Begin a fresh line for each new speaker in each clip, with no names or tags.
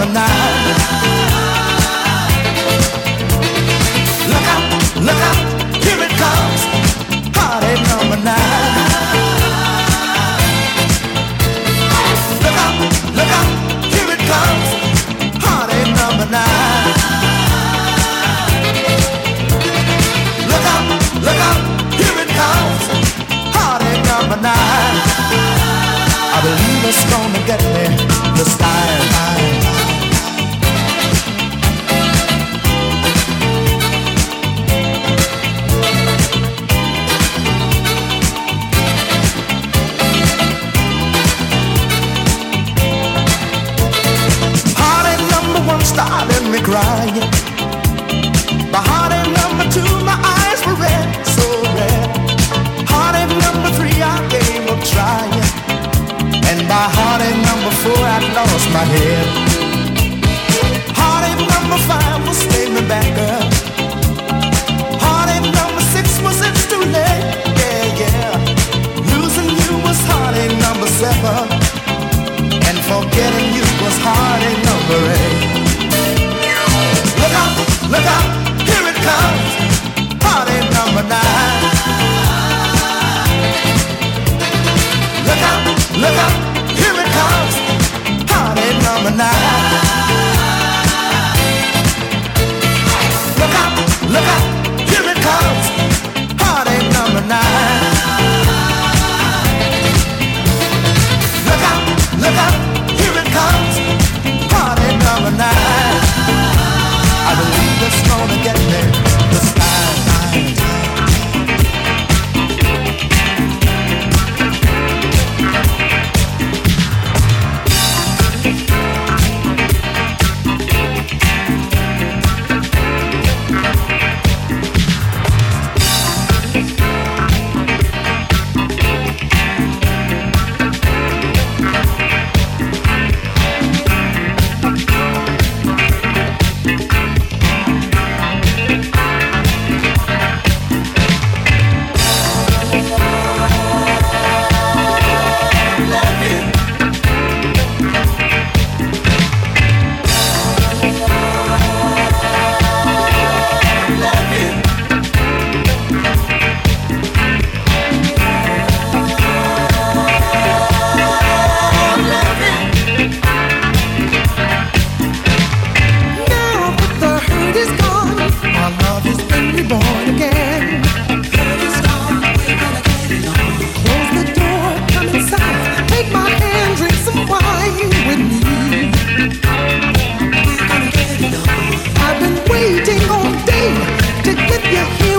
on
the. Look out, look out, here it comes, party number nine. Look out, look out, here it comes, number nine. Look out, look out, here it comes, number nine. I believe it's gonna get me this style.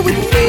with me.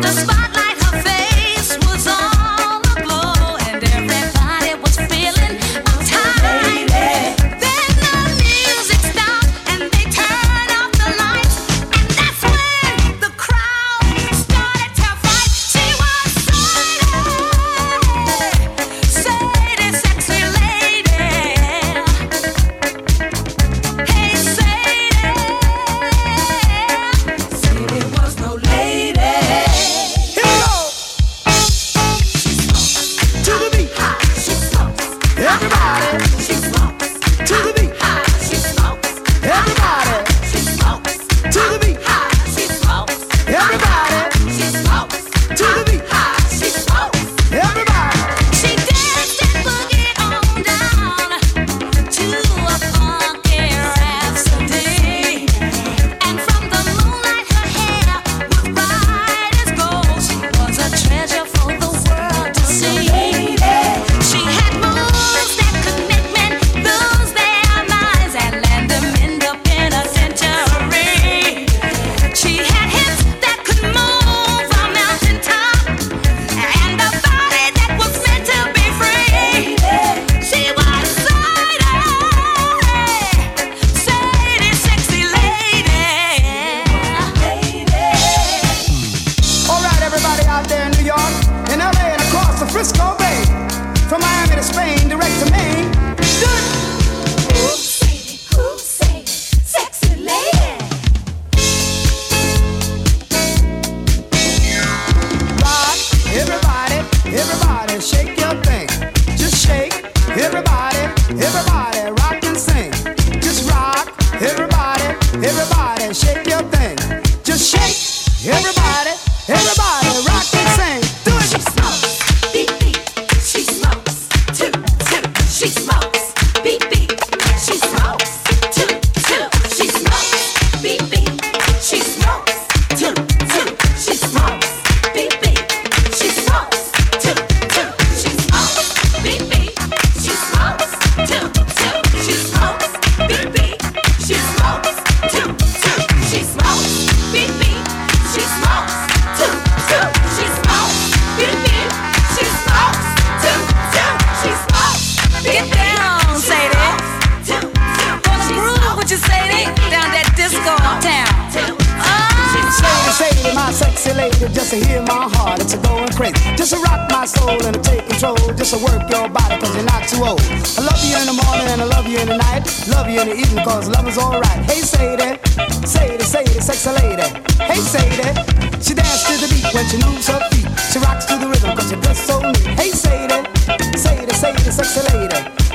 the spot.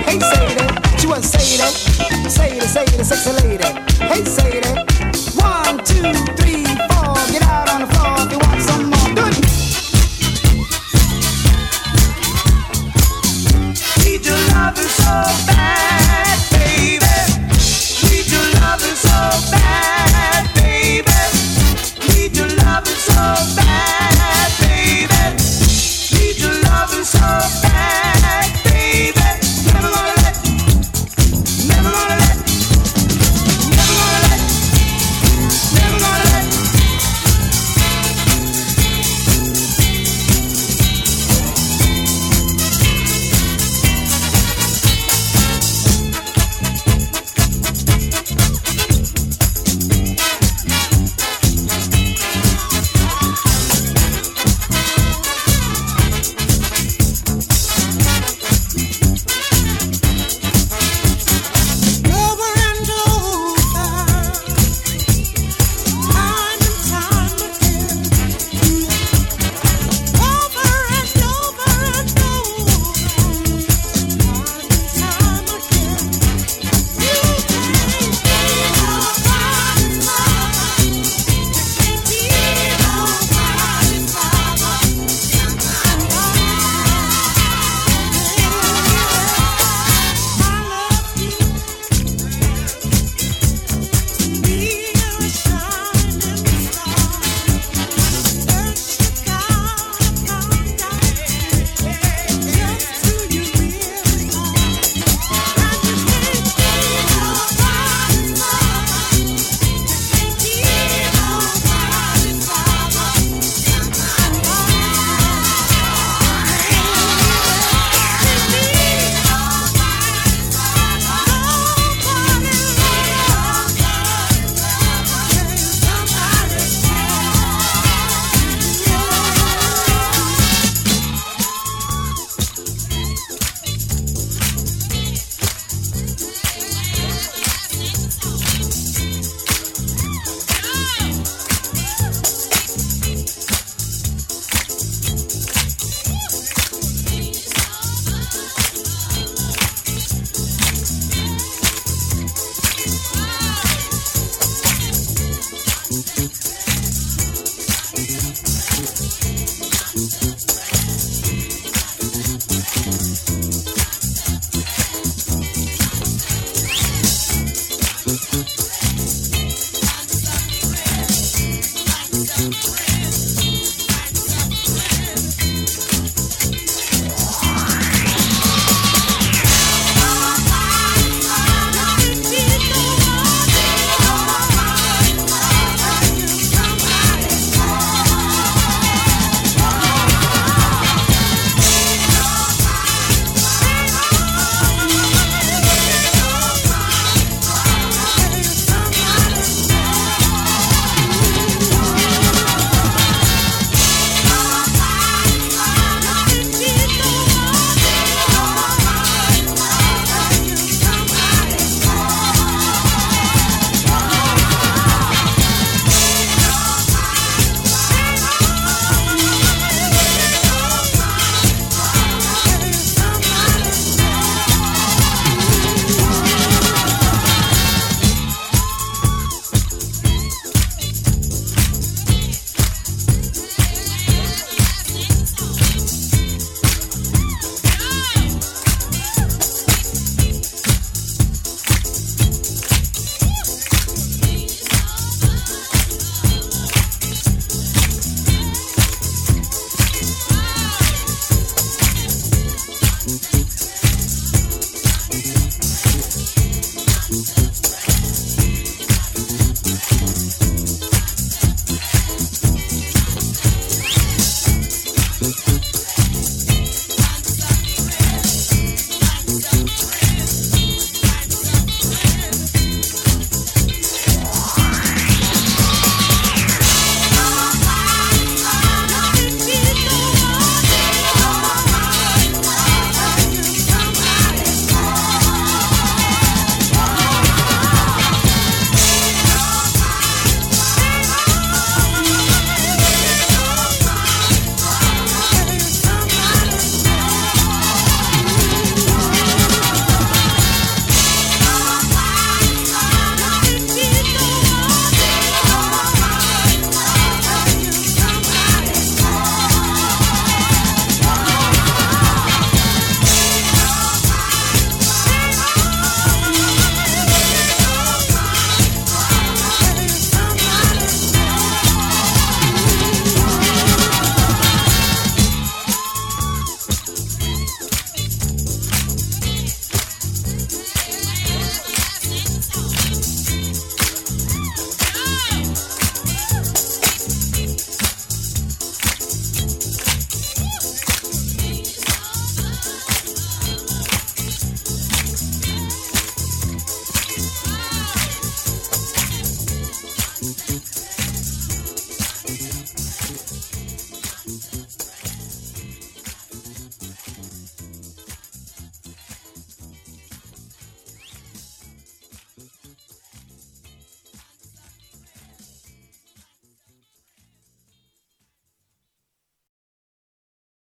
Hey, Sadie, she was Sadie. Sadie, Sadie, sexy lady. Hey, Sadie.